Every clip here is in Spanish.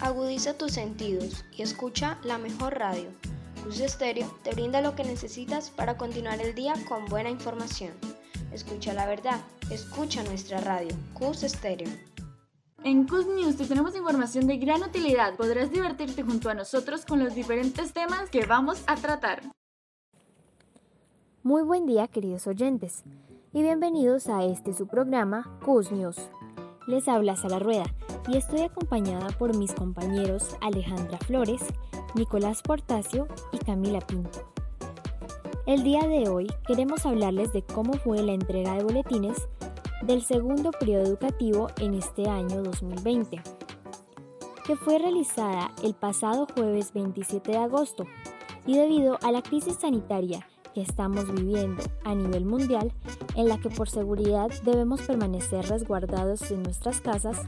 Agudiza tus sentidos y escucha la mejor radio. Cus Estéreo te brinda lo que necesitas para continuar el día con buena información. Escucha la verdad, escucha nuestra radio, Cus Estéreo. En Cus News te tenemos información de gran utilidad. Podrás divertirte junto a nosotros con los diferentes temas que vamos a tratar. Muy buen día, queridos oyentes, y bienvenidos a este su programa Cus News. Les habla Sara Rueda y estoy acompañada por mis compañeros Alejandra Flores, Nicolás Portacio y Camila Pinto. El día de hoy queremos hablarles de cómo fue la entrega de boletines del segundo periodo educativo en este año 2020, que fue realizada el pasado jueves 27 de agosto y debido a la crisis sanitaria que estamos viviendo a nivel mundial, en la que por seguridad debemos permanecer resguardados en nuestras casas,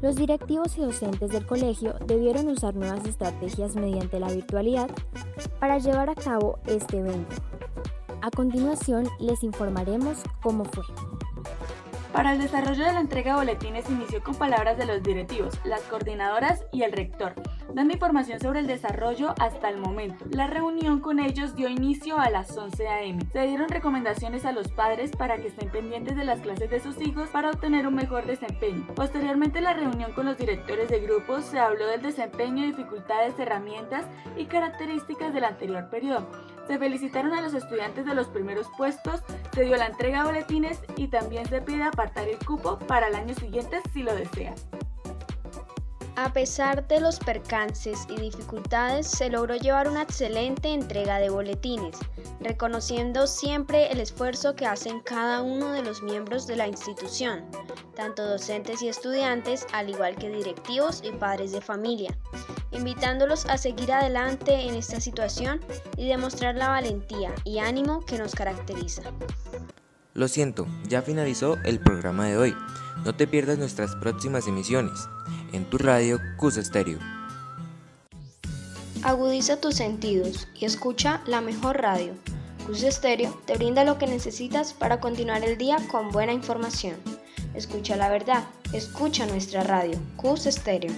los directivos y docentes del colegio debieron usar nuevas estrategias mediante la virtualidad para llevar a cabo este evento. A continuación les informaremos cómo fue. Para el desarrollo de la entrega de boletines inició con palabras de los directivos, las coordinadoras y el rector, dando información sobre el desarrollo hasta el momento. La reunión con ellos dio inicio a las 11 a.m. Se dieron recomendaciones a los padres para que estén pendientes de las clases de sus hijos para obtener un mejor desempeño. Posteriormente, la reunión con los directores de grupos se habló del desempeño, dificultades, herramientas y características del anterior periodo. Se felicitaron a los estudiantes de los primeros puestos, se dio la entrega de boletines y también se pide apartar el cupo para el año siguiente si lo desean. A pesar de los percances y dificultades, se logró llevar una excelente entrega de boletines, reconociendo siempre el esfuerzo que hacen cada uno de los miembros de la institución, tanto docentes y estudiantes, al igual que directivos y padres de familia, invitándolos a seguir adelante en esta situación y demostrar la valentía y ánimo que nos caracteriza. Lo siento, ya finalizó el programa de hoy. No te pierdas nuestras próximas emisiones en tu radio Cus Estéreo. Agudiza tus sentidos y escucha la mejor radio. Cus Estéreo te brinda lo que necesitas para continuar el día con buena información. Escucha la verdad, escucha nuestra radio, Cus Estéreo.